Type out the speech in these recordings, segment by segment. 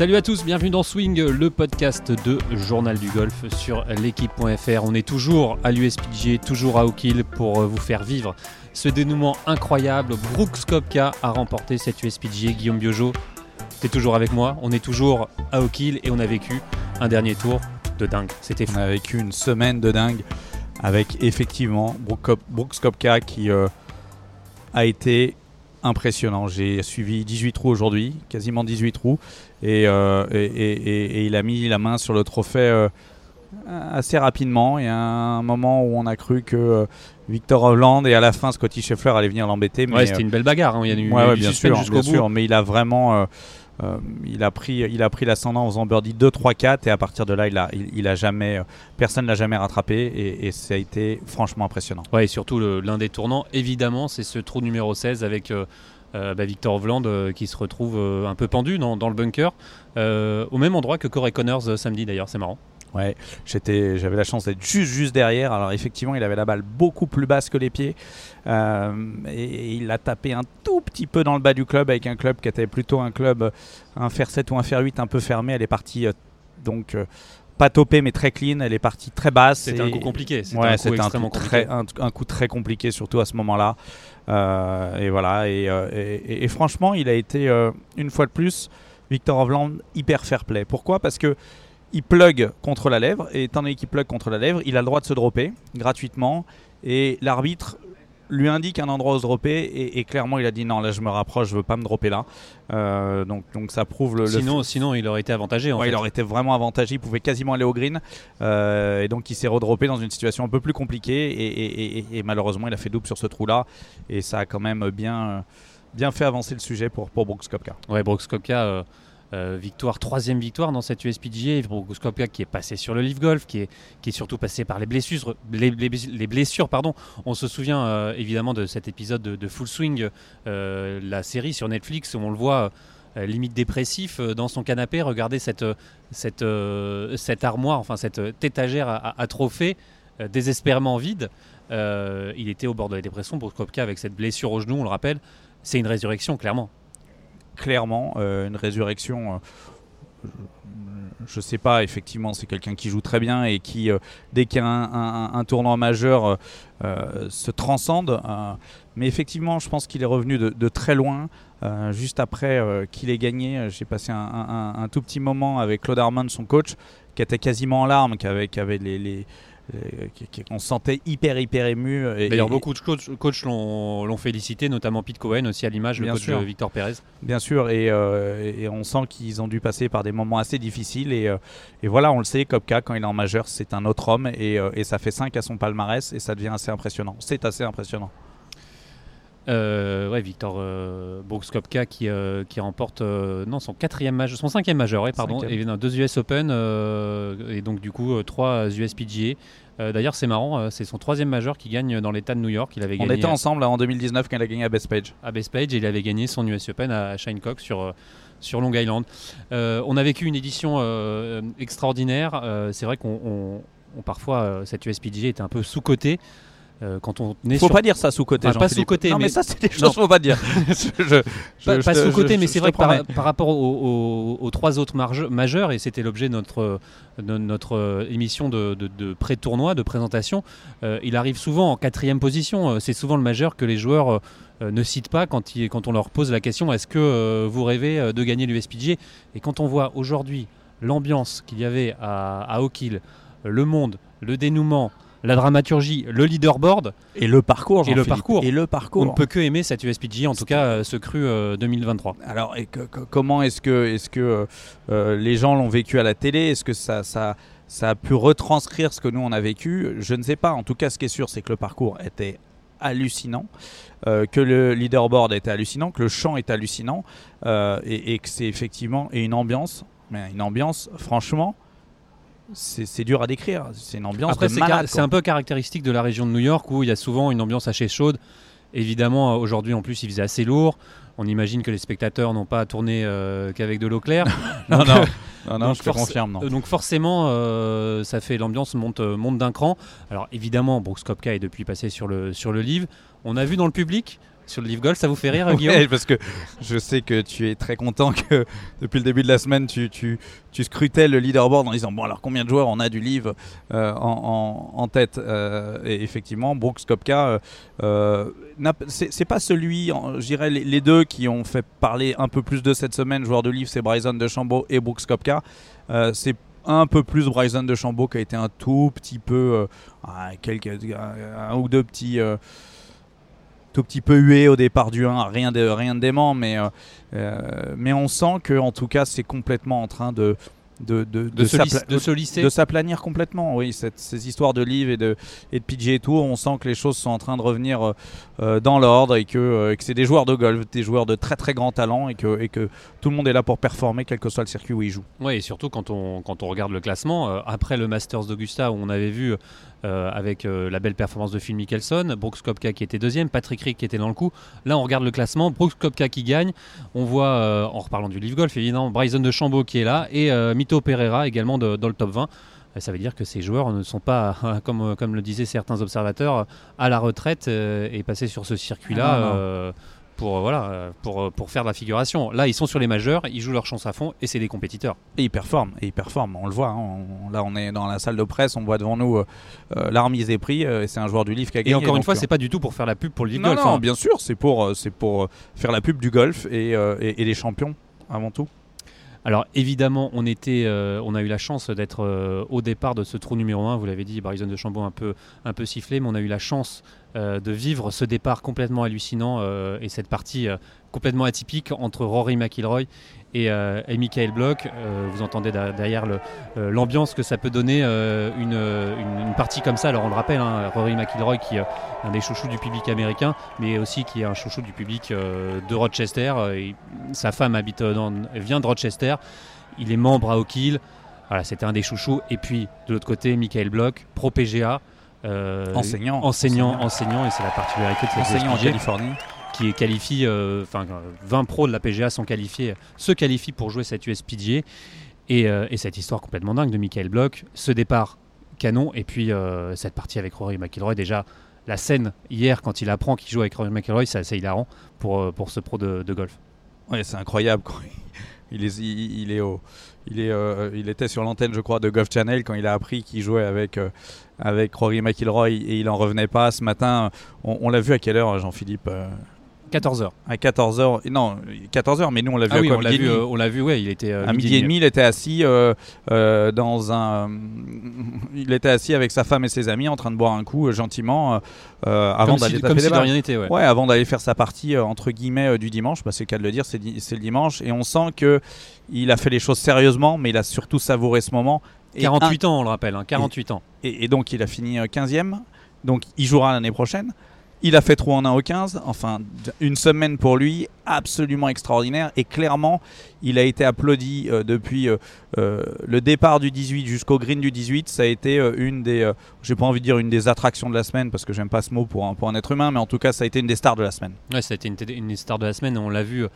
Salut à tous, bienvenue dans Swing, le podcast de Journal du Golf sur l'équipe.fr. On est toujours à l'USPG, toujours à Oak pour euh, vous faire vivre ce dénouement incroyable. Brooks Kopka a remporté cette USPG. Guillaume Biojo, t'es toujours avec moi. On est toujours à Oak et on a vécu un dernier tour de dingue. C'était. On a vécu une semaine de dingue avec effectivement Brooks Kopka qui euh, a été impressionnant. J'ai suivi 18 trous aujourd'hui, quasiment 18 trous, euh, et, et, il a mis la main sur le trophée euh, assez rapidement. Il y a un moment où on a cru que euh, Victor Holland et à la fin Scotty Scheffler allait venir l'embêter. Ouais, c'était une belle bagarre. Hein. Il y a eu, ouais, bien sûr, bien sûr, mais il a vraiment. il a pris, il a pris l'ascendant en faisant birdie 2, 3, 4 et à partir de là, il a, il, a jamais, personne l'a jamais rattrapé et, ça a été franchement impressionnant. Ouais, et surtout l'un des tournants, évidemment, c'est ce trou numéro 16 avec bah, Victor Hovland euh, qui se retrouve euh, un peu pendu dans, le bunker, au même endroit que Corey Connors samedi d'ailleurs, c'est marrant. Ouais, j'étais, j'avais la chance d'être juste, juste derrière. Alors effectivement, il avait la balle beaucoup plus basse que les pieds et, il a tapé un tout petit peu dans le bas du club avec un club qui était plutôt un club un fer 7 ou un fer 8 un peu fermé. Elle est partie donc pas topée mais très clean. Elle est partie très basse. C'était un coup compliqué. C'était un, coup un, très compliqué surtout à ce moment-là. Euh, et voilà. Et, euh, franchement, il a été euh, une fois de plus, Victor Hovland, hyper fair play. Pourquoi? Parce que il plug contre la lèvre, et étant donné qu'il plug contre la lèvre, il a le droit de se dropper gratuitement. Et l'arbitre lui indique un endroit où se dropper et, clairement il a dit non là je me rapproche je veux pas me dropper là. Euh, donc, donc ça prouve le, sinon, sinon il aurait été avantagé en il aurait été vraiment avantagé il pouvait quasiment aller au green. Euh, et donc il s'est redroppé dans une situation un peu plus compliquée et, malheureusement il a fait double sur ce trou là et ça a quand même bien, bien fait avancer le sujet pour, pour Brooks Kopka ouais Brooks Kopka euh, victoire, troisième victoire dans cette USPGA. Kopka qui est passé sur le Leaf Golf, qui est, surtout passé par les blessures. On se souvient euh, évidemment de cet épisode de, Full Swing, euh, la série sur Netflix, où on le voit limite dépressif dans son canapé, regarder cette, armoire, enfin cette étagère à, trophées désespérément vide. il était au bord de la dépression pour Kopka avec cette blessure au genou, on le rappelle. C'est une résurrection, clairement clairement euh, une résurrection. Euh, je sais pas, effectivement, c'est quelqu'un qui joue très bien et qui, euh, dès qu'il y a un, tournoi majeur, se transcende. mais effectivement, je pense qu'il est revenu de, très loin. juste après qu'il ait gagné, j'ai passé un, tout petit moment avec Claude Armand, son coach, qui était quasiment en larmes, qui avait les on se sentait hyper hyper ému. D'ailleurs, beaucoup de coachs, l'ont félicité, notamment Pete Cohen aussi à l'image, le coach de Victor Pérez. Bien sûr, euh, et, on sent qu'ils ont dû passer par des moments assez difficiles. Et, euh, voilà, on le sait, Kopka, quand il est en majeur, c'est un autre homme, et, euh, et ça fait 5 à son palmarès, et ça devient assez impressionnant. C'est assez impressionnant. Euh, ouais, Victor euh, Brooks Kopka qui, euh, qui remporte non, son, quatrième majeur, son cinquième majeur, pardon, et deux US Open et donc du coup trois US PGA. D'ailleurs, c'est marrant, c'est son troisième majeur qui gagne dans l'État de New York. Il avait On était ensemble en 2019 quand il a gagné à Best À Best et il avait gagné son US Open à Shinecock sur sur Long Island. on a vécu une édition extraordinaire. c'est vrai qu'on parfois cette USPGA était un peu sous-cotée. Euh, quand on est faut pas dire ça sous côté. pas sous côté. Non, mais, ça c'est des choses faut pas dire. pas, sous côté, mais c'est vrai que par, rapport aux, trois autres majeurs, et c'était l'objet de notre, notre euh, émission de, pré-tournoi, de présentation, euh, il arrive souvent en quatrième position. C'est souvent le majeur que les joueurs ne citent pas quand, quand on leur pose la question est-ce que vous rêvez de gagner l'USPG Et quand on voit aujourd'hui l'ambiance qu'il y avait à, à Oak Hill, le monde, le dénouement la dramaturgie, le leaderboard et le parcours. Et le parcours. Et le parcours. On ne peut que aimer cette USPG, en tout cas euh, ce cru 2023. Euh, Alors, et comment est-ce que, est -ce que euh, les gens l'ont vécu à la télé? Est-ce que ça, ça, ça a pu retranscrire ce que nous on a vécu? Je ne sais pas. En tout cas, ce qui est sûr, c'est que le parcours était hallucinant, que le leaderboard était hallucinant, que le chant est hallucinant, et, et, que c'est effectivement et une ambiance, mais une ambiance, franchement c'est dur à décrire. C'est une ambiance Après, C'est un peu caractéristique de la région de New York où il y a souvent une ambiance assez chaude. Évidemment, aujourd'hui en plus, il faisait assez lourd. On imagine que les spectateurs n'ont pas tourné euh, qu'avec de l'eau claire. non, non, non, je te confirme. Non. Donc forcément, euh, ça fait l'ambiance monte, euh, monte d'un cran. Alors évidemment, Brooks Kopka est depuis passé sur le, sur le livre. On a vu dans le public sur le Leaf Golf. Ça vous fait rire, Guillaume Ouais, parce que je sais que tu es très content que depuis le début de la semaine, tu, tu, tu scrutais le leaderboard en disant bon alors combien de joueurs on a du Leaf euh, en, en- en tête Euh, Et effectivement, Brooks Kopka, euh, c'est pas celui, dirais les, les deux qui ont fait parler un peu plus de cette semaine, joueurs de Leaf, c'est Bryson DeChambeau et Brooks Kopka. C'est un peu plus Bryson DeChambeau qui a été un tout petit peu, euh, ah, quelques, un, un ou deux petits. euh, tout petit peu hué au départ du 1, rien de, rien de dément, mais, euh, euh, mais on sent que en tout cas c'est complètement en train de, de, de, de, se lisser. de s'aplanir complètement. Oui, cette- ces histoires de livres et de, et de PGA Tour, on sent que les choses sont en train de revenir euh, euh, dans l'ordre et que, euh, que c'est des joueurs de golf, des joueurs de très très grand talent et que, et que tout le monde est là pour performer, quel que soit le circuit où ils jouent. Oui, et surtout quand on, quand on regarde le classement, euh, après le Masters d'Augusta où on avait vu euh, avec euh, la belle performance de Phil Mickelson, Brooks Kopka qui était deuxième, Patrick Rick qui était dans le coup. Là, on regarde le classement, Brooks Kopka qui gagne. On voit, euh, en reparlant du Leaf Golf, évidemment, Bryson de Chambaud qui est là et Mito Pereira également de- dans le top 20. Et Ça veut dire que ces joueurs ne sont pas, comme, comme le disaient certains observateurs, à la retraite et passés sur ce circuit-là Ah, pour, euh, voilà, euh, pour, euh, pour faire de la figuration. Là, ils sont sur les majeurs, ils jouent leur chance à fond et c'est des compétiteurs. Et il performe, et il performe, on le voit. hein. On- là, on est dans la salle de presse, on voit devant nous euh, la remise des prix, euh, et c'est un joueur du livre qui a Et gagné. encore une fois, c'est pas du tout pour faire la pub pour le Leaf non, Golf. non, hein. bien sûr, c'est pour, c'est pour faire la pub du golf et, et, et les champions avant tout. Alors évidemment, on était, euh, on a eu la chance d'être euh, au départ de ce trou numéro 1. Vous l'avez dit, Bryson de Chambon un peu, un peu sifflé, mais on a eu la chance euh, de vivre ce départ complètement hallucinant euh, et cette partie euh, complètement atypique entre Rory McIlroy et, Michael Bloch. Euh, vous entendez derrière l'ambiance que ça peut donner une, partie comme ça. Alors on le rappelle, hein, Rory McIlroy qui est un des chouchous du public américain, mais aussi qui est un chouchou du public de Rochester. Sa femme habite dans, vient de Rochester. Il est membre à Oak Hill. C'était un des chouchous. Et puis de l'autre côté, Michael Bloch, pro PGA. Euh, Enseignant. enseignant, enseignant, et c'est la particularité de cette Enseignant en Californie. qui est qualifié, euh, enfin euh, 20 pros de la PGA sont qualifiés, se qualifient pour jouer cette USPGA. Et, euh, et cette histoire complètement dingue de Michael Bloch, ce départ canon, et puis euh, cette partie avec Rory McIlroy, déjà la scène hier quand il apprend qu'il joue avec Rory McIlroy, c'est assez hilarant pour, pour ce pro de, de golf. Ouais, c'est incroyable. quoi. Il, est, il, il est au, il, est, euh, il était sur l'antenne, je crois, de Golf Channel quand il a appris qu'il jouait avec, euh, Rory McIlroy et il en revenait pas. Ce matin, on, on l'a vu à quelle heure, Jean-Philippe euh, 14h. À 14h. Non, 14h, mais nous on l'a vu Ah à oui, quoi, on l'a vu, demi euh, on l'a vu, ouais, il était euh, à midi et demi, il était assis euh, euh, dans un. il était assis avec sa femme et ses amis en train de boire un coup gentiment avant d'aller si, taper comme des si de balles. rien n'était, ouais. Ouais, avant d'aller faire sa partie entre guillemets du dimanche, bah, c'est le cas de le dire, c'est le dimanche, et on sent que il a fait les choses sérieusement, mais il a surtout savouré ce moment. Et 48 ans, on le rappelle, hein, 48 ans. et, et donc il a fini euh, 15e. Donc il jouera l'année prochaine. Il a fait trou en 1 au 15. Enfin, une semaine pour lui absolument extraordinaire. Et clairement, il a été applaudi euh, depuis euh, euh, le départ du 18 jusqu'au green du 18. Ça a été une des, j'ai pas envie de dire une des attractions de la semaine parce que j'aime pas ce mot pour un, pour un être humain, mais en tout cas, ça a été une des stars de la semaine. Ouais, ça a été une, t- une star de la semaine. On l'a vu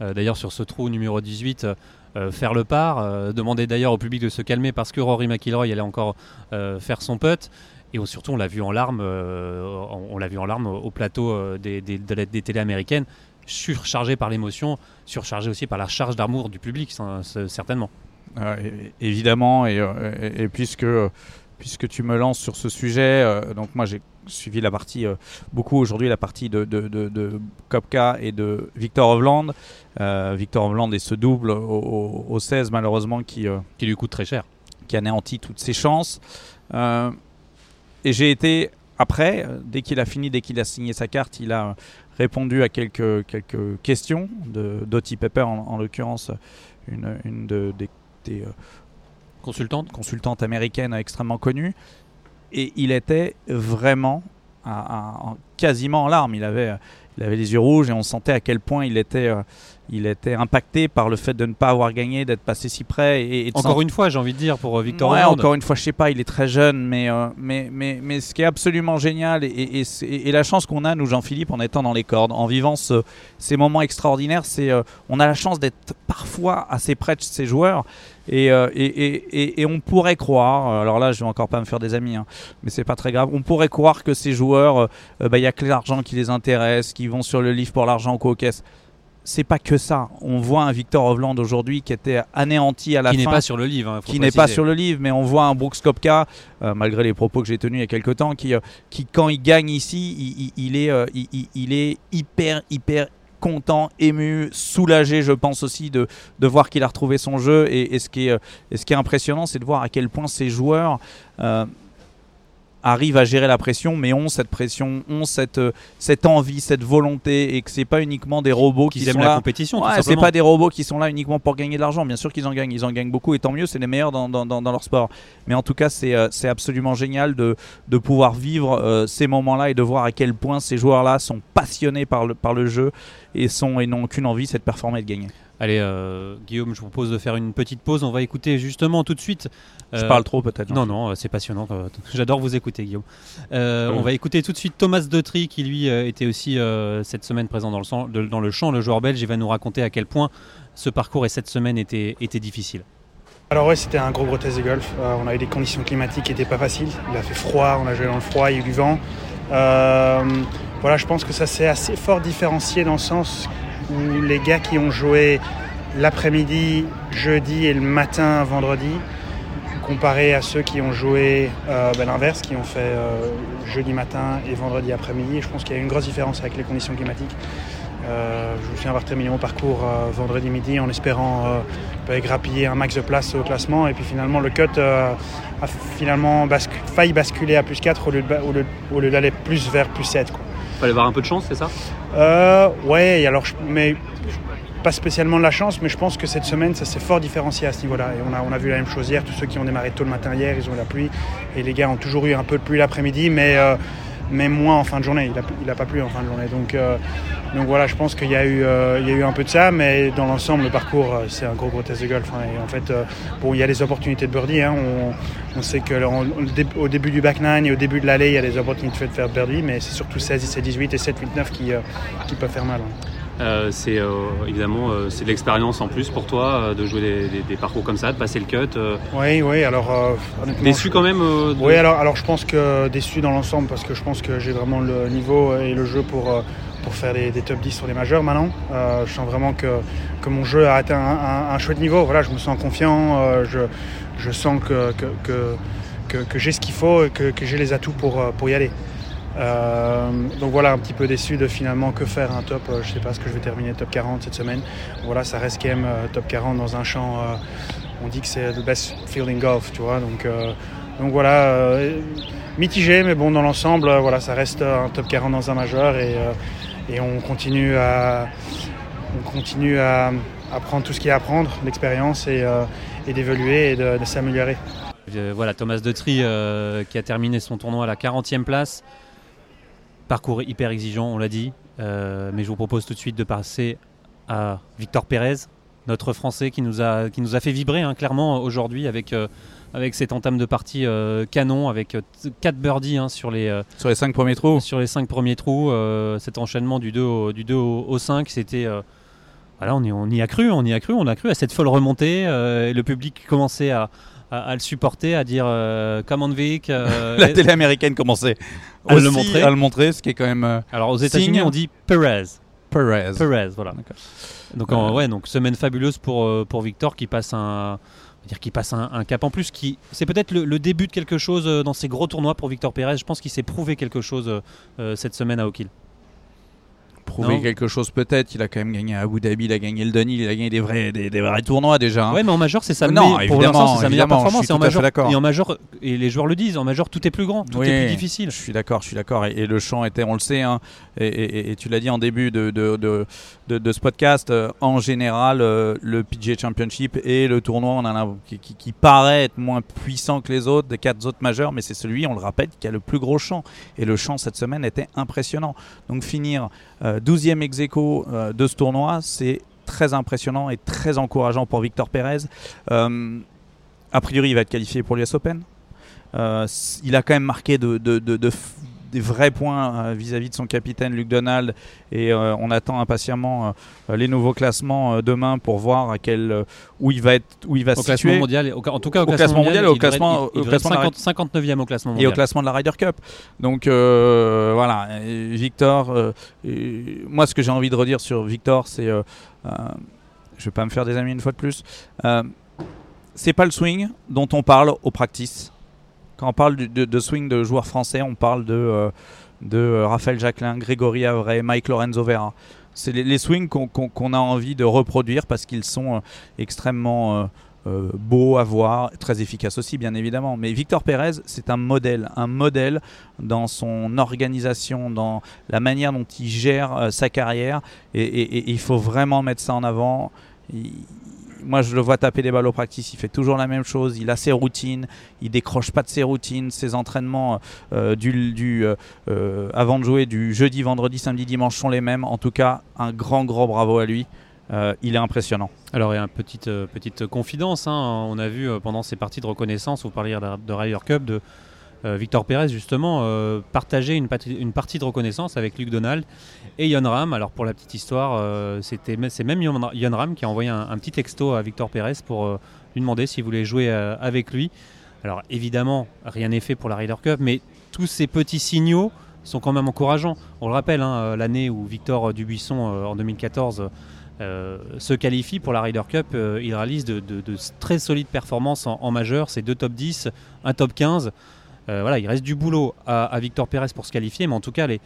d'ailleurs sur ce trou numéro 18 euh, euh, faire le par. euh, demander d'ailleurs au public de se calmer parce que Rory McIlroy allait encore faire son putt. Et surtout, on l'a vu en larmes, euh, on, on l'a vu en larmes au, au plateau euh, des, des, de la- des télés américaines, surchargé par l'émotion, surchargé aussi par la charge d'amour du public, c'est- certainement. Euh, é- évidemment, et, euh, et- et puisque, puisque tu me lances sur ce sujet, euh, donc moi j'ai suivi la partie, euh, beaucoup aujourd'hui, la partie de, de, de, de Kopka et de Victor Hovland. Victor Hovland et ce double au, au- au 16, malheureusement, qui, Qui lui coûte très cher. qui anéantit toutes ses chances. Et j'ai été, après, euh, dès qu'il a fini, dès qu'il a signé sa carte, il a répondu à quelques, quelques questions de Dottie Pepper, en, en l'occurrence, une, une de- des, des, euh, Consultante consultante américaine extrêmement connue. Et il était vraiment à- à- en- quasiment en larmes. Il avait, il avait les yeux rouges et on sentait à quel point il était, euh, il était impacté par le fait de ne pas avoir gagné, d'être passé si près. Et, Encore une fois, j'ai envie de dire, pour euh, Victor Ouais, encore une fois, je sais pas, il est très jeune, mais, euh, mais, mais, mais ce qui est absolument génial, et, la chance qu'on a, nous, Jean-Philippe, en étant dans les cordes, en vivant ce- ces moments extraordinaires, c'est euh, on a la chance d'être parfois assez près de ces joueurs, Et, euh, et, et, et, on pourrait croire, alors là je vais encore pas me faire des amis, hein, mais c'est pas très grave, on pourrait croire que ces joueurs, il bah, y a que l'argent qui les intéresse, qui vont sur le livre pour l'argent ou caisse c'est pas que ça. On voit un Victor Hovland aujourd'hui qui était anéanti à la fin. Qui n'est pas sur le livre. Hein, qui n'est pas sur le livre, mais on voit un Brooks Kopka, euh, malgré les propos que j'ai tenus il y a quelques temps, qui, euh, qui quand il gagne ici, il, est, euh, il, est hyper, hyper content, ému, soulagé, je pense aussi, de, de voir qu'il a retrouvé son jeu. Et, ce, qui est, et ce qui est impressionnant, c'est de voir à quel point ces joueurs arrivent à gérer la pression, mais ont cette pression, ont cette, euh, cette envie, cette volonté, et que c'est pas uniquement des robots qui, sont la là. compétition. Ouais, c'est pas des robots qui sont là uniquement pour gagner de l'argent. Bien sûr qu'ils en gagnent, ils en gagnent beaucoup, et tant mieux, c'est les meilleurs dans, dans, dans, leur sport. Mais en tout cas, c'est euh, c'est absolument génial de, de pouvoir vivre euh, ces moments-là et de voir à quel point ces joueurs-là sont passionnés par le, par le jeu et, sont, et n'ont qu'une envie, c'est de performer et de gagner. Allez, Guillaume, je vous propose de faire une petite pause. On va écouter justement tout de suite je parle trop peut-être. Non, non, euh, c'est passionnant. Euh, j'adore vous écouter, Guillaume. Euh, on va écouter tout de suite Thomas Detry, qui lui était aussi cette semaine présent dans le, dans le champ, le joueur belge. Il va nous raconter à quel point ce parcours et cette semaine étaient, étaient difficiles. Alors ouais, c'était un gros gros test de golf. on a eu des conditions climatiques qui n'étaient pas faciles. Il a fait froid, on a joué dans le froid, il y a eu du vent. Voilà, je pense que ça s'est assez fort différencié dans le sens où les gars qui ont joué l'après-midi, jeudi et le matin, vendredi, comparé à ceux qui ont joué euh, ben, l'inverse, qui ont fait euh, jeudi matin et vendredi après-midi. Je pense qu'il y a une grosse différence avec les conditions climatiques. Euh, je me souviens avoir terminé mon parcours vendredi midi en espérant ben, grappiller un max de place au classement. Et puis finalement, le cut a finalement failli basculer à plus 4 au lieu d'aller plus vers plus 7. Il fallait avoir un peu de chance, c'est ça? Ouais, alors, mais pas spécialement de la chance, mais je pense que cette semaine, ça s'est fort différencié à ce niveau-là. Et on a, on a vu la même chose hier. Tous ceux qui ont démarré tôt le matin hier, ils ont eu la pluie. Et les gars ont toujours eu un peu de pluie l'après-midi, mais, euh, mais moins en fin de journée. Il n'a pas plu en fin de journée. Donc, euh, voilà, je pense qu'il y, a eu, euh, y a eu un peu de ça, mais dans l'ensemble, le parcours, c'est un gros, gros test de golf. Hein. en fait, bon, il y a des opportunités de birdie. Hein. On, sait qu'au début du back nine et au début de l'allée, il y a des opportunités de faire birdie, mais c'est surtout 16, 18 et 7, 8, 9 qui, qui peuvent faire mal. Hein. Euh, c'est euh, évidemment euh, c'est de l'expérience en plus pour toi de jouer des, parcours comme ça, de passer le cut. Oui, oui. Alors déçu quand même. Oui, alors alors je pense que déçu dans l'ensemble parce que je pense que j'ai vraiment le niveau et le jeu pour pour faire des, top 10 sur les majeurs maintenant. je sens vraiment que, que mon jeu a atteint un, chouette niveau. Voilà, je me sens confiant. je, je sens que, que, que, que j'ai ce qu'il faut et que, j'ai les atouts pour, pour y aller. Euh, donc voilà, un petit peu déçu de finalement que faire un top. Euh, je sais pas ce que je vais terminer top 40 cette semaine. Voilà, ça reste quand même euh, top 40 dans un champ. on dit que c'est le best fielding golf, tu vois. Donc, donc voilà, mitigé, mais bon, dans l'ensemble, voilà, ça reste un top 40 dans un majeur et, et on continue à, on continue à, prendre tout ce qu'il y a à apprendre, l'expérience et, et d'évoluer et de, s'améliorer. Voilà, Thomas Detry qui a terminé son tournoi à la 40e place. Parcours hyper exigeant, on l'a dit. Euh, mais je vous propose tout de suite de passer à Victor Pérez, notre Français qui nous a, qui nous a fait vibrer hein, clairement aujourd'hui avec, euh, avec cette entame de partie euh, canon, avec 4 birdies hein, sur, les, sur les 5 premiers trous. Sur les 5 premiers trous, cet enchaînement du 2 au, du 2 au, 5, c'était... voilà, on y, on y, a cru, on y a cru, on a cru à cette folle remontée. et le public commençait à, à, le supporter, à dire euh, Come on Vic. Euh, la télé américaine commençait à, le montrer. à le montrer, ce qui est quand même. Euh, Alors aux États-Unis, on dit Perez. Perez. Perez, voilà. Donc, ouais, donc semaine fabuleuse pour, pour Victor qui passe un dire qu'il passe un, cap en plus qui c'est peut-être le, début de quelque chose dans ces gros tournois pour Victor Perez je pense qu'il s'est prouvé quelque chose cette semaine à Oak prouver quelque chose peut-être. Il a quand même gagné à Abu Dhabi, il a gagné le Dunhill, il a gagné des vrais, des, vrais tournois déjà. Hein. Ouais, mais en major, c'est sa, non, pour c'est sa meilleure performance. en major, et en major, et les joueurs le disent, en major, tout est plus grand, tout est plus difficile. Je suis d'accord, je suis d'accord. Et, le champ était, on le sait, hein, et, tu l'as dit en début de, de, de, de ce podcast, euh, en général, euh, le PGA Championship et le tournoi on en a, qui, qui, paraît être moins puissant que les autres, des quatre autres majeurs, mais c'est celui, on le rappelle, qui a le plus gros champ. Et le champ cette semaine était impressionnant. Donc finir 12e ex euh, de ce tournoi, c'est très impressionnant et très encourageant pour Victor Pérez. Euh, a priori, il va être qualifié pour l'US Open. Euh, il a quand même marqué de, des vrais points vis-à-vis de son capitaine Luc Donald et on attend impatiemment les nouveaux classements demain pour voir à quel, où il va être où il va se classement situer. mondial, au, en tout cas au, Au classement mondial et au classement- il, au classement de la- 50 59e au classement et au classement de la Ryder Cup. Donc euh, voilà, Victor, euh, moi ce que j'ai envie de redire sur Victor, c'est, euh, euh, je vais pas me faire des amis une fois de plus, euh, c'est pas le swing dont on parle au practice. Quand on parle du- de, de swing de joueurs français, on parle de, euh, de euh, Raphaël Jacquelin, Grégory Avray, Mike Lorenzo Vera. C'est les, swings qu'on a envie de reproduire parce qu'ils sont euh, extrêmement euh, beaux à voir, très efficaces aussi bien évidemment. Mais Victor Pérez, c'est un modèle, un modèle dans son organisation, dans la manière dont il gère sa carrière. Et, il faut vraiment mettre ça en avant. Moi, je le vois taper des balles au practice. Il fait toujours la même chose. Il a ses routines. Il décroche pas de ses routines. Ses entraînements euh, du, du, euh, euh, avant de jouer du jeudi, vendredi, samedi, dimanche sont les mêmes. En tout cas, un grand, grand bravo à lui. Euh, il est impressionnant. Alors, il y a une petite, euh, petite confidence. hein. On a vu euh, pendant ces parties de reconnaissance, vous parliez de, de Ryder Cup, de euh, Victor Pérez, justement, euh, partager une, partie de reconnaissance avec Luc Donald et Yon Ram. Alors, pour la petite histoire, euh, c'est même Yon Ram qui a envoyé un, petit texto à Victor Pérez pour euh, lui demander s'il voulait jouer euh, avec lui. Alors, évidemment, rien n'est fait pour la Ryder Cup, mais tous ces petits signaux sont quand même encourageants. On le rappelle, hein, euh, l'année où Victor Dubuisson, euh, en 2014, euh, se qualifie pour la Ryder Cup. euh, il réalise de très solides performances en, en majeur, c'est deux top 10, un top 15. Euh, voilà, il reste du boulot à, à Victor Pérez pour se qualifier, mais en tout cas, les,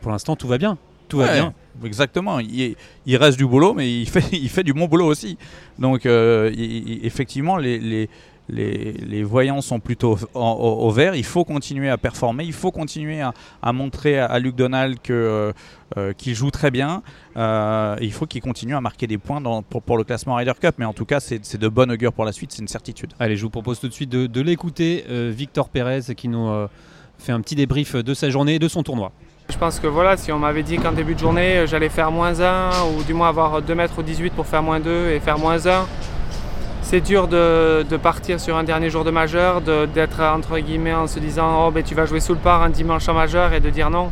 pour l'instant, tout va bien. Tout va bien. Exactement. Il, il reste du boulot, mais il fait, il fait du bon boulot aussi. Donc, euh, il- effectivement, les, les, les, les voyants sont plutôt au, au- au vert. Il faut continuer à performer. Il faut continuer à, à montrer à, à Luc Donald que, euh, euh, qu'il joue très bien. Euh, il faut qu'il continue à marquer des points dans- pour, pour le classement Ryder Cup. Mais en tout cas, c'est c'est de bonne augure pour la suite. C'est une certitude. Allez, je vous propose tout de suite de, de l'écouter. euh, Victor Pérez qui nous euh, fait un petit débrief de sa journée et de son tournoi. Je pense que voilà, si on m'avait dit qu'en début de journée j'allais faire moins 1 ou du moins avoir 2 mètres ou 18 pour faire moins 2 et faire moins 1, c'est dur de, partir sur un dernier jour de majeur, d'être entre guillemets en se disant oh ben tu vas jouer sous le par un dimanche en majeur et de dire non.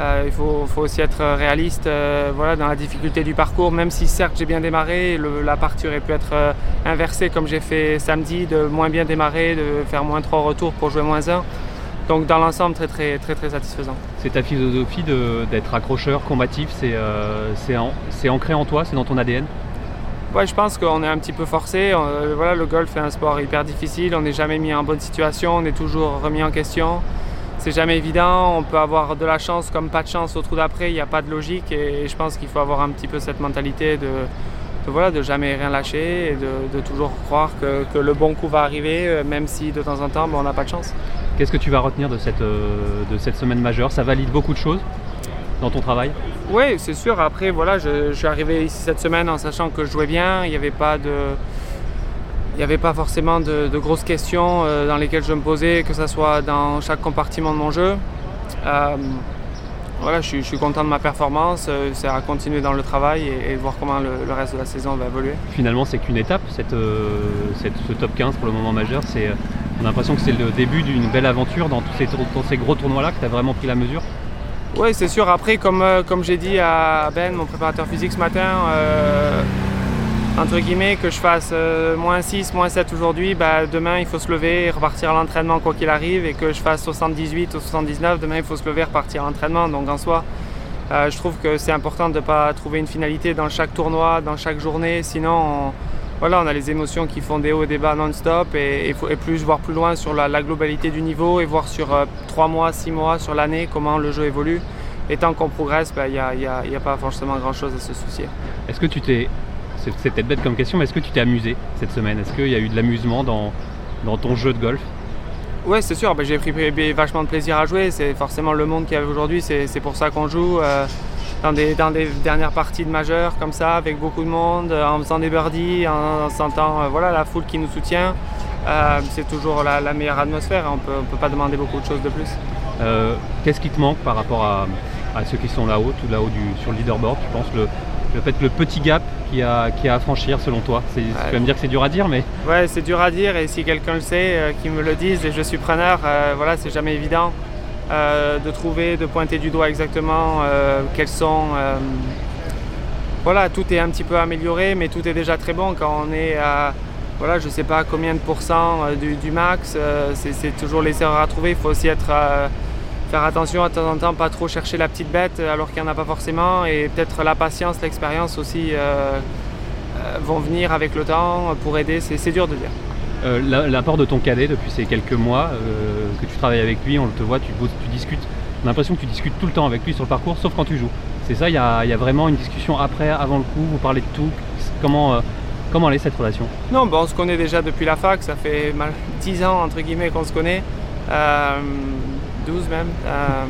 Euh, il faut, aussi être réaliste euh, voilà, dans la difficulté du parcours, même si certes j'ai bien démarré, la partie aurait pu être euh, inversée comme j'ai fait samedi, de moins bien démarrer, de faire moins 3 retours pour jouer moins 1. Donc dans l'ensemble très très très très satisfaisant. C'est ta philosophie d'être accrocheur, combatif, c'est ancré en toi, c'est dans ton ADN Je pense qu'on est un petit peu forcé. Euh, voilà, le golf est un sport hyper difficile. On n'est jamais mis en bonne situation. On est toujours remis en question. C'est jamais évident. On peut avoir de la chance comme pas de chance au trou d'après. Il n'y a pas de logique. Et je pense qu'il faut avoir un petit peu cette mentalité de, de, voilà, de jamais rien lâcher et de, toujours croire que, le bon coup va arriver, euh, même si de temps en temps, ben, on n'a pas de chance. Qu'est-ce que tu vas retenir de cette, euh, de cette semaine majeure? Ça valide beaucoup de choses? Dans ton travail Oui, c'est sûr. Après, voilà, je, je suis arrivé ici cette semaine en sachant que je jouais bien. Il n'y avait pas de. Il n'y avait pas forcément de, de grosses questions euh, dans lesquelles je me posais, que ce soit dans chaque compartiment de mon jeu. Euh, voilà, je suis, je suis content de ma performance. euh, c'est à continuer dans le travail et, et voir comment le, le reste de la saison va évoluer. Finalement, c'est qu'une étape, cette, euh, cette- ce top 15 pour le moment majeur. C'est, euh, on a l'impression que c'est le début d'une belle aventure dans tous ces, dans ces gros tournois-là, que tu as vraiment pris la mesure. Oui, c'est sûr. Après, comme, euh, comme j'ai dit à Ben, mon préparateur physique ce matin, euh, entre guillemets, que je fasse euh, moins 6, moins 7 aujourd'hui, bah, demain il faut se lever et repartir à l'entraînement quoi qu'il arrive. Et que je fasse 78 ou 79, demain il faut se lever et repartir à l'entraînement. Donc en soi, je trouve que c'est important de ne pas trouver une finalité dans chaque tournoi, dans chaque journée. Sinon, on, voilà, on a les émotions qui font des hauts et des bas non-stop. Et, et, faut- et plus voir plus loin sur la, la globalité du niveau et voir sur 3 mois, 6 mois, sur l'année, comment le jeu évolue. Et tant qu'on progresse, il n'y a, pas forcément grand-chose à se soucier. Est-ce que tu t'es. C'est, c'est peut-être bête comme question, mais est-ce que tu t'es amusé cette semaine? Est-ce qu'il y a eu de l'amusement dans, dans ton jeu de golf? Ouais, c'est sûr, ben, j'ai pris vachement de plaisir à jouer. C'est forcément le monde qu'il y a aujourd'hui, c'est c'est pour ça qu'on joue. euh, dans, des, dans des dernières parties de majeur comme ça, avec beaucoup de monde, euh, en faisant des birdies, en, en sentant euh, voilà, la foule qui nous soutient. Euh, c'est toujours la, la meilleure atmosphère, on peut, ne peut pas demander beaucoup de choses de plus. Euh, Qu'est-ce qui te manque par rapport à, à ceux qui sont là-haut, tout là-haut sur le leaderboard Tu penses le, le fait le petit gap qu'il y a, y a à franchir selon toi Tu vas me dire que c'est dur à dire, mais Ouais, c'est dur à dire et si quelqu'un le sait, euh, qu'il me le dise et je suis preneur. voilà, c'est jamais évident. De trouver, de pointer du doigt exactement quels sont voilà, tout est un petit peu amélioré, mais tout est déjà très bon quand on est à, voilà, je ne sais pas combien de pourcents euh, du, max. Euh, c'est toujours les erreurs à trouver. Il faut aussi être, euh, faire attention à temps en temps, pas trop chercher la petite bête alors qu'il n'y en a pas forcément. Et peut-être la patience, l'expérience aussi vont venir avec le temps pour aider. C'est dur de dire. L'apport de ton cadet depuis ces quelques mois que tu travailles avec lui, on te voit, tu, tu discutes. On a l'impression que tu discutes tout le temps avec lui sur le parcours, sauf quand tu joues. C'est ça, il y, a, vraiment une discussion après, avant le coup, vous parlez de tout. Comment, euh, comment elle est cette relation? Non, bon, on se connaît déjà depuis la fac, ça fait 10 ans entre guillemets qu'on se connaît, 12 euh, même. Euh,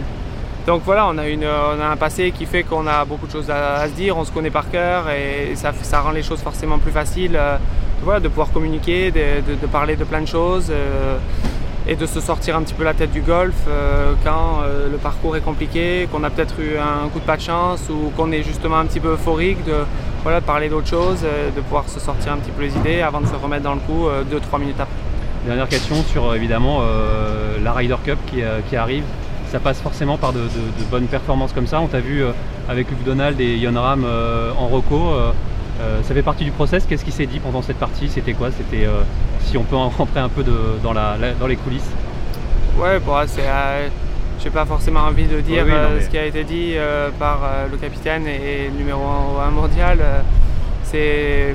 donc voilà, on a, une, on a un passé qui fait qu'on a beaucoup de choses à, se dire, on se connaît par cœur et ça rend les choses forcément plus faciles de pouvoir communiquer, de, parler de plein de choses et de se sortir un petit peu la tête du golf euh, quand euh, le parcours est compliqué, qu'on a peut-être eu un coup de pas de chance ou qu'on est justement un petit peu euphorique, de, voilà, parler d'autres choses, euh, de pouvoir se sortir un petit peu les idées avant de se remettre dans le coup 2-3 minutes après. Dernière question sur évidemment la Ryder Cup qui, arrive. Ça passe forcément par de, bonnes performances comme ça. On t'a vu avec Luke Donald et Yon Ram en reco. Ça fait partie du process. Qu'est-ce qui s'est dit pendant cette partie? C'était quoi? C'était si on peut en rentrer un peu dans, dans les coulisses. Ouais, bon, c'est. Euh, j'ai pas forcément envie de dire euh, ce qui a été dit euh, par le capitaine et, le numéro 1 mondial. c'est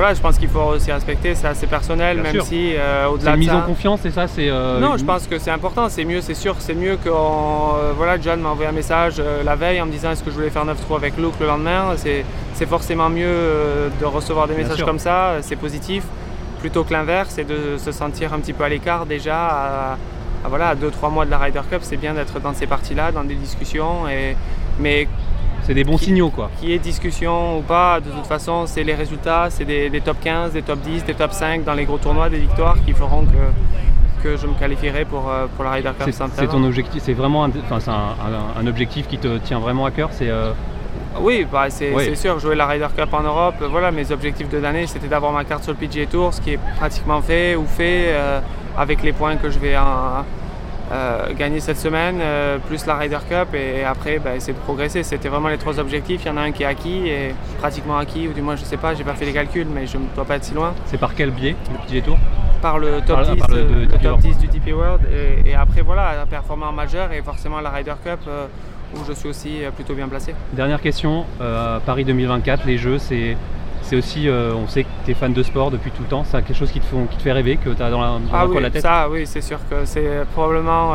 voilà, je pense qu'il faut aussi respecter, c'est assez personnel, même si au-delà de mise en confiance, c'est ça c'est Non, je pense que c'est important, c'est mieux, c'est sûr, c'est mieux que. voilà, John m'a envoyé un message la veille en me disant est-ce que je voulais faire 9-3 avec Luke le lendemain? C'est forcément mieux de recevoir des messages comme ça, c'est positif plutôt que l'inverse et de se sentir un petit peu à l'écart déjà à, voilà, à 2-3 mois de la Ryder Cup. C'est bien d'être dans ces parties-là, dans des discussions. Et, mais c'est des bons signaux quoi. Qu'il y ait discussion ou pas, de toute façon, c'est les résultats, c'est des, top 15, des top 10, des top 5 dans les gros tournois, des victoires qui feront que, que je me qualifierai pour, euh, pour la Ryder Cup. C'est ton objectif, c'est vraiment un, un, objectif qui te tient vraiment à cœur. C'est euh, oui, bah, c'est sûr, jouer la Ryder Cup en Europe, voilà, mes objectifs de l'année, c'était d'avoir ma carte sur le PGA Tour, ce qui est pratiquement fait ou fait euh, avec les points que je vais euh, gagner cette semaine, euh, plus la Ryder Cup, et, après, bah, essayer de progresser. C'était vraiment les trois objectifs. Il y en a un qui est acquis, et pratiquement acquis, ou du moins, je sais pas, j'ai pas fait les calculs, mais je ne dois pas être si loin. C'est par quel biais, le PGA Tour par le top, 10, du DP World, et, après, voilà, performance majeure, et forcément la Ryder Cup où je suis aussi euh, plutôt bien placé. Dernière question, euh, Paris 2024, les Jeux, c'est c'est aussi, euh, on sait que tu es fan de sport depuis tout le temps, c'est quelque chose qui te, qui te fait rêver, que tu as dans la, dans ah oui, la tête Ça, oui, c'est sûr que c'est probablement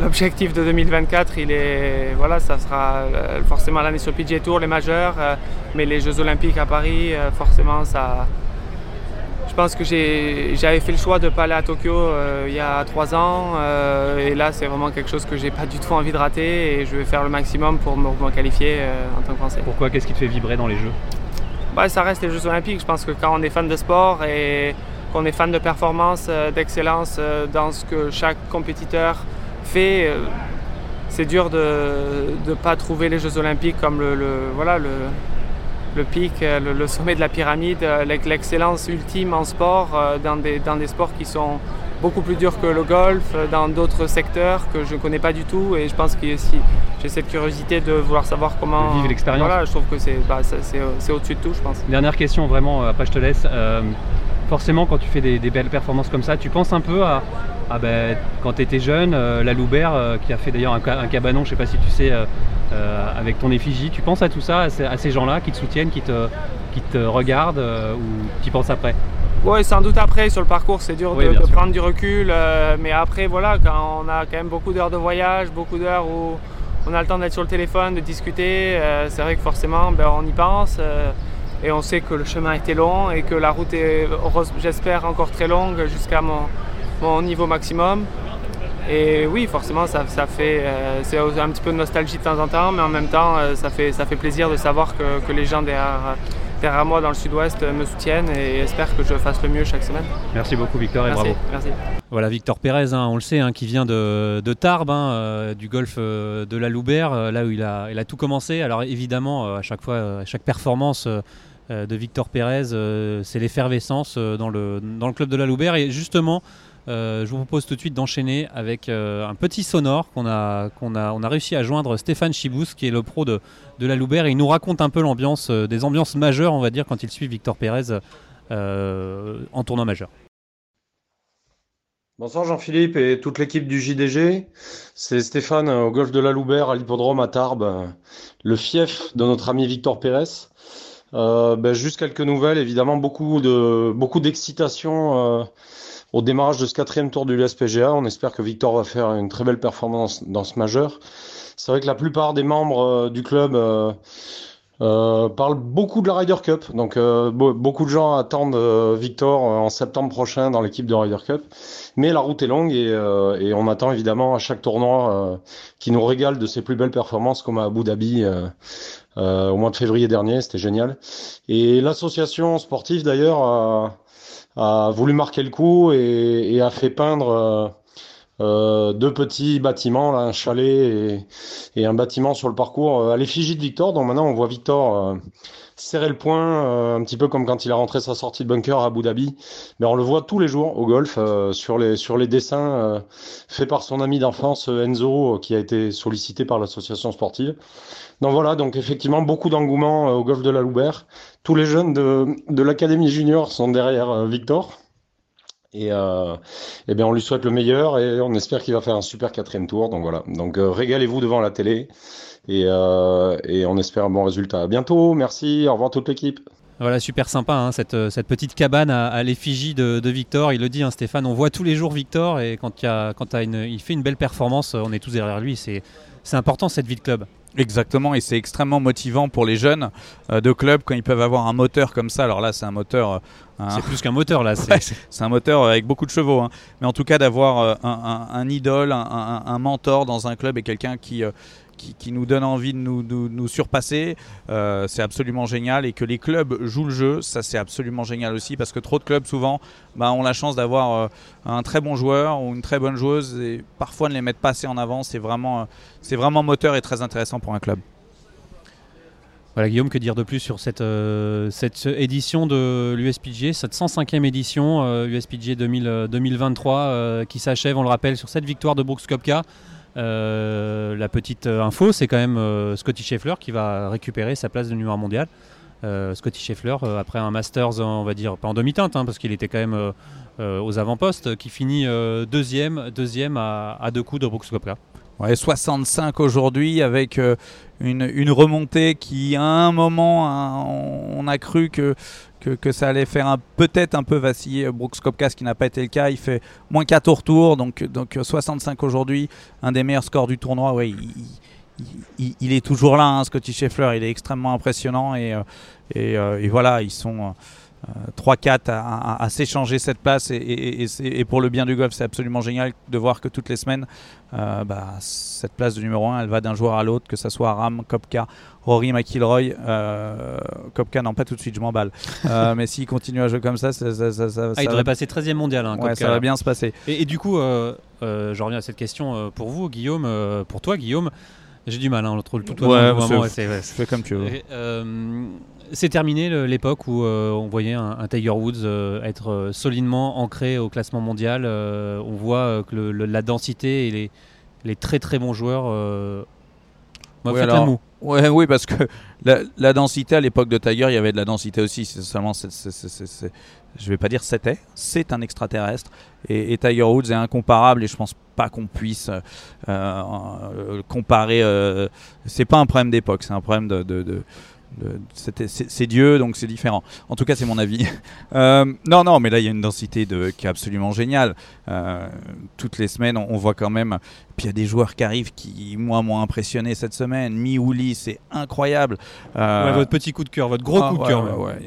l'objectif de 2024. Il est, voilà, ça sera forcément l'année sur PGA Tour, les majeurs, mais les Jeux Olympiques à Paris, forcément, ça, je pense que j'avais fait le choix de ne pas aller à Tokyo euh, il y a trois ans euh, et là c'est vraiment quelque chose que j'ai pas du tout envie de rater et je vais faire le maximum pour me, qualifier euh, en tant que Français. Pourquoi? Qu'est-ce qui te fait vibrer dans les Jeux? Bah, Ça reste les Jeux Olympiques. Je pense que quand on est fan de sport et qu'on est fan de performance, d'excellence dans ce que chaque compétiteur fait, c'est dur de ne pas trouver les Jeux Olympiques comme le, voilà, le, le pic, euh, le, sommet de la pyramide, euh, l'excellence ultime en sport, euh, dans des, dans des sports qui sont beaucoup plus durs que le golf, dans d'autres secteurs que je ne connais pas du tout. Et je pense que si j'ai cette curiosité de vouloir savoir comment. Vivre l'expérience. Voilà, je trouve que c'est bah, au-dessus de tout, je pense. Dernière question, vraiment, après je te laisse. forcément, quand tu fais des, belles performances comme ça, tu penses un peu à, ben, quand tu étais jeune, la Loubert, qui a fait d'ailleurs un, un, cabanon, je ne sais pas si tu sais, euh, avec ton effigie. Tu penses à tout ça, à ces, gens-là qui te soutiennent, qui te, qui te regardent euh, ou tu penses après? Oui, sans doute après. Sur le parcours, c'est dur de, prendre du recul. Euh, mais après, voilà, quand on a quand même beaucoup d'heures de voyage, beaucoup d'heures où on a le temps d'être sur le téléphone, de discuter, c'est vrai que forcément, ben, on y pense. et on sait que le chemin était long et que la route est, j'espère, encore très longue jusqu'à mon, mon niveau maximum. Et oui, forcément, ça, fait euh, c'est un petit peu de nostalgie de temps en temps, mais en même temps, euh, ça, fait, ça fait plaisir de savoir que, les gens derrière, derrière, moi dans le sud-ouest me soutiennent et espèrent que je fasse le mieux chaque semaine. Merci beaucoup Victor et bravo. Merci. Voilà Victor Pérez, hein, on le sait, hein, qui vient de, Tarbes, hein, euh, du golfe de la Loubert, là où il a, il a tout commencé. Alors évidemment, à chaque fois, à chaque performance de Victor Pérez, c'est l'effervescence dans, le, dans le club de la Loubert. Et justement, je vous propose tout de suite d'enchaîner avec un petit sonore qu'on a, réussi à joindre Stéphane Chibous, qui est le pro de, de la Loubert, et il nous raconte un peu l'ambiance, des ambiances majeures, on va dire, quand il suit Victor Pérez en tournoi majeur. Bonsoir Jean-Philippe et toute l'équipe du JDG. C'est Stéphane au golf de la Loubert à l'hippodrome à Tarbes, le fief de notre ami Victor Pérez. Euh, ben, juste quelques nouvelles, évidemment beaucoup de beaucoup d'excitation euh, au démarrage de ce quatrième tour du SPGA. On espère que Victor va faire une très belle performance dans ce majeur. C'est vrai que la plupart des membres euh, du club euh, parle beaucoup de la Ryder Cup. Donc euh, beaucoup de gens attendent euh, Victor en septembre prochain dans l'équipe de Ryder Cup. Mais la route est longue et, et on attend évidemment à chaque tournoi qui nous régale de ses plus belles performances comme à Abu Dhabi au mois de février dernier. C'était génial. Et l'association sportive d'ailleurs a, voulu marquer le coup et, a fait peindre euh, deux petits bâtiments, un chalet et, un bâtiment sur le parcours euh, à l'effigie de Victor. Donc maintenant, on voit Victor euh, serrer le point, un petit peu comme quand il a rentré sa sortie de bunker à Abu Dhabi. Mais on le voit tous les jours au golf sur les sur les dessins faits par son ami d'enfance Enzo, qui a été sollicité par l'association sportive. Donc voilà, donc effectivement beaucoup d'engouement au golf de la Loubert. Tous les jeunes de l'académie junior sont derrière Victor. Et, euh, eh bien, on lui souhaite le meilleur et on espère qu'il va faire un super quatrième tour. Donc voilà. Donc euh, régalez-vous devant la télé et, euh, et, on espère un bon résultat. À bientôt. Merci. Au revoir toute l'équipe. Voilà, super sympa, hein, cette, cette, petite cabane à, l'effigie de, de, Victor. Il le dit, hein, Stéphane, on voit tous les jours Victor et quand, il, y a, quand une, il fait une belle performance, on est tous derrière lui. C'est important cette vie de club. Exactement, et c'est extrêmement motivant pour les jeunes euh, de club quand ils peuvent avoir un moteur comme ça. Alors là, c'est un moteur. Euh, c'est plus qu'un moteur là. C'est un moteur avec beaucoup de chevaux. Hein. Mais en tout cas, d'avoir euh, un, idole, un, mentor dans un club et quelqu'un qui, qui, nous donne envie de nous, surpasser, euh, c'est absolument génial. Et que les clubs jouent le jeu, ça c'est absolument génial aussi, parce que trop de clubs souvent bah, ont la chance d'avoir euh, un très bon joueur ou une très bonne joueuse, et parfois ne les mettent pas assez en avant. C'est vraiment, c'est vraiment moteur et très intéressant pour un club. Voilà Guillaume, que dire de plus sur cette, euh, cette édition de l'USPG, cette 105e édition USPG 2023 qui s'achève, on le rappelle, sur cette victoire de Brooks Kopka. Euh, la petite euh, info, c'est quand même euh, Scotty Scheffler qui va récupérer sa place de numéro mondial. Scotty Scheffler, après un Masters, on va dire, pas en demi-teinte, hein, parce qu'il était quand même aux avant-postes, qui finit deuxième, à, deux coups de Brooks Koepka. Ouais, 65 aujourd'hui avec une, remontée qui à un moment on a cru que, que, ça allait faire peut-être un peu vaciller Brooks Kopka, ce qui n'a pas été le cas. Il fait moins 4 au retour, donc, donc 65 aujourd'hui, un des meilleurs scores du tournoi. Il, est toujours là, hein, Scotty Scheffler, il est extrêmement impressionnant et, euh, euh, et, voilà, ils sont 3-4 euh, à, s'échanger cette place et, et, pour le bien du golf, c'est absolument génial de voir que toutes les semaines, bah, cette place de numéro 1, elle va d'un joueur à l'autre, que ce soit Ram, Kopka Rory McIlroy, euh, Kopka, non pas tout de suite, je m'emballe. Euh, mais s'il continue à jouer comme ça, ça, ah, il devrait passer 13e mondial. Hein, ça va bien se passer. Et, du coup, euh, euh, je reviens à cette question pour vous, Guillaume, pour toi, Guillaume. J'ai du mal, hein, entre le tout ouais, moment. Fais comme tu veux. C'est terminé l'époque où on voyait un, Tiger Woods être solidement ancré au classement mondial. on voit que la densité et les, les, très très bons joueurs. oui, alors. Ouais, oui, parce que la, densité à l'époque de Tiger, il y avait de la densité aussi. C'est seulement, c je vais pas dire c'était, c'est un extraterrestre. Et, Tiger Woods est incomparable et je pense pas qu'on puisse euh, euh, comparer. Euh, c'est pas un problème d'époque, c'est un problème de c'est Dieu, donc c'est différent. En tout cas, c'est mon avis. Euh, non, non, mais là, il y a une densité de, qui est absolument géniale. Euh, toutes les semaines, on, voit quand même. Puis il y a des joueurs qui arrivent qui, moi, m'ont impressionné cette semaine. Miouli, c'est incroyable. Euh, votre petit coup de cœur, votre gros ah, coup de cœur. Ouais,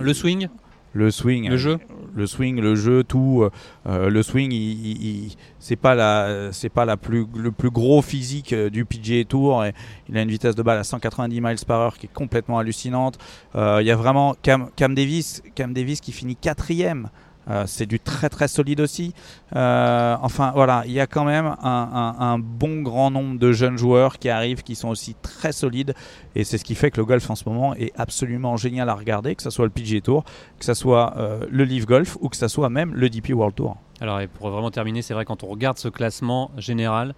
Le swing? Le swing, le jeu, le swing, le jeu, tout. Euh, euh, le swing, il, c'est pas la, c'est pas la plus, le plus gros physique euh, du PGA Tour. Et il a une vitesse de balle à 190 miles par heure qui est complètement hallucinante. Il y a vraiment Cam, Davis, Cam Davis qui finit quatrième Euh, c'est du très très solide aussi. Euh, enfin voilà, il y a quand même un, bon grand nombre de jeunes joueurs qui arrivent, qui sont aussi très solides. Et c'est ce qui fait que le golf en ce moment est absolument génial à regarder, que ce soit le PGA Tour, que ce soit euh, le Leaf Golf ou que ce soit même le DP World Tour. Alors, et pour vraiment terminer, c'est vrai, quand on regarde ce classement général,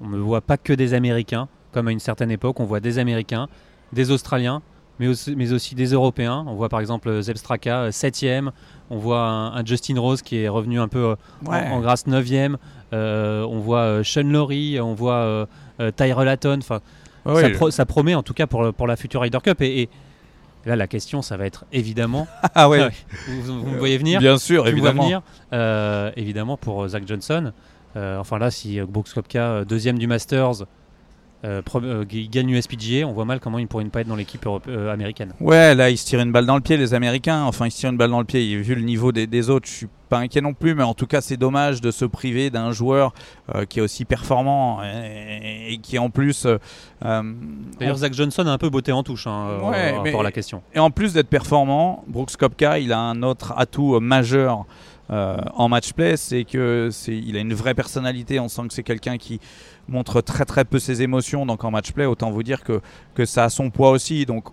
on ne voit pas que des Américains, comme à une certaine époque, on voit des Américains, des Australiens, mais aussi, mais aussi des Européens. On voit par exemple Zeb Straka, 7ème, on voit un, un Justin Rose qui est revenu un peu euh, en, en grâce 9ème, Euh, on voit euh, Sean Laurie, on voit euh, euh, Tyrell Hatton, enfin, ça, le- pro- ça promet en tout cas pour, pour la future Ryder Cup. Et, et là, la question, ça va être évidemment, Ah ouais, vous, vous me voyez venir bien sûr, tu me vois évidemment. venir, euh, évidemment pour euh, Zach Johnson. Euh, enfin là, si euh, Brooks Koepka, euh, deuxième du Masters, euh, pre- euh, il gagne l'USPGA, on voit mal comment il pourrait ne pas être dans l'équipe euh, américaine. Ouais, là, ils se tirent une balle dans le pied, les Américains. Enfin, ils se tirent une balle dans le pied. Vu le niveau des, des autres, je suis pas inquiet non plus. Mais en tout cas, c'est dommage de se priver d'un joueur euh, qui est aussi performant et, et qui, en plus. D'ailleurs, Zach Johnson a un peu botté en touche hein, Ouais, par mais- rapport à la question. Et en plus d'être performant, Brooks Kopka, il a un autre atout majeur euh, en match play, c'est que il a une vraie personnalité. On sent que c'est quelqu'un qui montre très très peu ses émotions. Donc en match play, autant vous dire que que ça a son poids aussi. Donc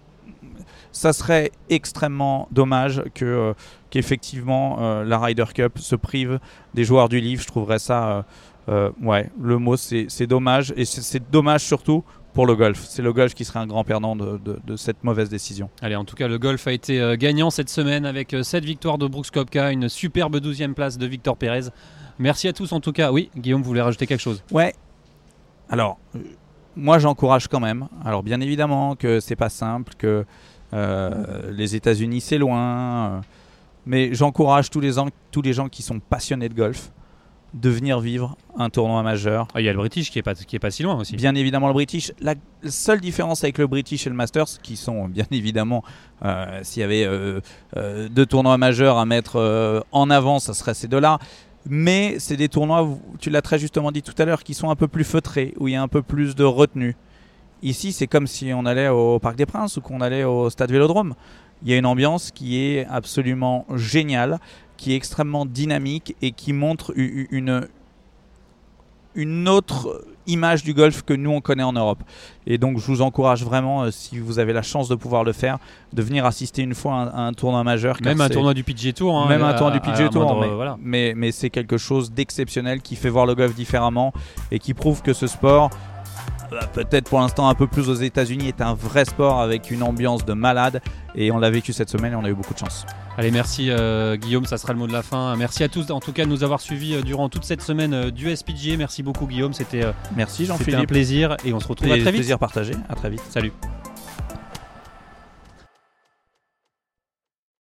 ça serait extrêmement dommage que euh, qu'effectivement euh, la Ryder Cup se prive des joueurs du livre. Je trouverais ça, ouais, le mot c'est dommage et c'est dommage surtout pour le golf. C'est le golf qui serait un grand perdant de- de- de cette mauvaise décision. Allez, en tout cas, le golf a été euh, gagnant cette semaine avec euh, cette victoire de Brooks Koepka, une superbe 12e place de Victor Pérez. Merci à tous en tout cas. Oui, Guillaume, vous voulez rajouter quelque chose? Ouais. Alors, euh, moi j'encourage quand même. Alors, bien évidemment que c'est pas simple, que euh, les États-Unis c'est loin, euh, mais j'encourage tous les, tous les gens qui sont passionnés de golf de venir vivre un tournoi majeur. Ah, Il y a le British qui est pas, qui est pas si loin aussi. Bien évidemment le British. La seule différence avec le British et le Masters, qui sont bien évidemment, euh, s'il y avait euh, euh, deux tournois majeurs à mettre euh, en avant, ça serait ces deux-là. Mais c'est des tournois, tu l'as très justement dit tout à l'heure, qui sont un peu plus feutrés, où il y a un peu plus de retenue. Ici, c'est comme si on allait au Parc des Princes ou qu'on allait au Stade Vélodrome. Il y a une ambiance qui est absolument géniale, qui est extrêmement dynamique et qui montre une, une autre image du golf que nous on connaît en Europe. Et donc je vous encourage vraiment, euh, si vous avez la chance de pouvoir le faire, de venir assister une fois à un, à un tournoi majeur. Même un tournoi du PGA Tour. hein, même un tournoi du PGA Tour, moindre- mais, voilà. mais, mais c'est quelque chose d'exceptionnel qui fait voir le golf différemment et qui prouve que ce sport, peut-être pour l'instant un peu plus aux États-Unis, est un vrai sport avec une ambiance de malade. Et on l'a vécu cette semaine et on a eu beaucoup de chance. Allez, merci euh, Guillaume, ça sera le mot de la fin. Merci à tous en tout cas de nous avoir suivis euh, durant toute cette semaine euh, du SPGA. Merci beaucoup Guillaume, c'était euh, Merci un plaisir et on se retrouve à très vite. Plaisir partagé. À très vite. Salut.